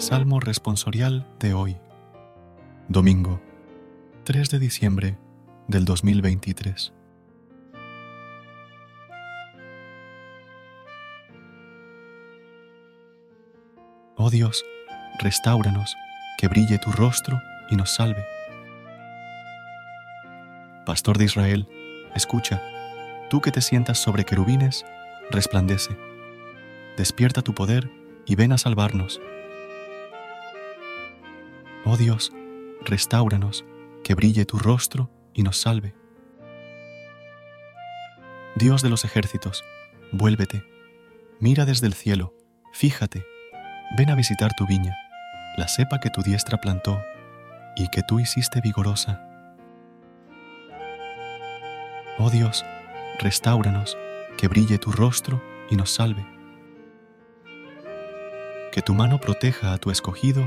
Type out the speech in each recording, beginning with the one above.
Salmo responsorial de hoy, domingo 3 de diciembre del 2023. Oh Dios, restauranos, que brille tu rostro y nos salve. Pastor de Israel, escucha, tú que te sientas sobre querubines, resplandece. Despierta tu poder y ven a salvarnos. Oh Dios, restauranos, que brille tu rostro y nos salve. Dios de los ejércitos, vuélvete, mira desde el cielo, fíjate, ven a visitar tu viña, la cepa que tu diestra plantó y que tú hiciste vigorosa. Oh Dios, restauranos, que brille tu rostro y nos salve. Que tu mano proteja a tu escogido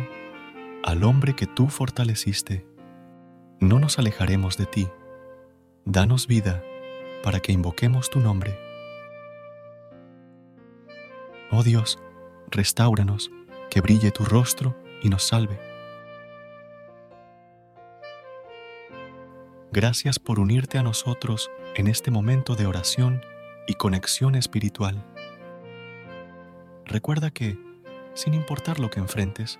al hombre que tú fortaleciste. No nos alejaremos de ti. Danos vida para que invoquemos tu nombre. Oh Dios, restauranos, que brille tu rostro y nos salve. Gracias por unirte a nosotros en este momento de oración y conexión espiritual. Recuerda que, sin importar lo que enfrentes,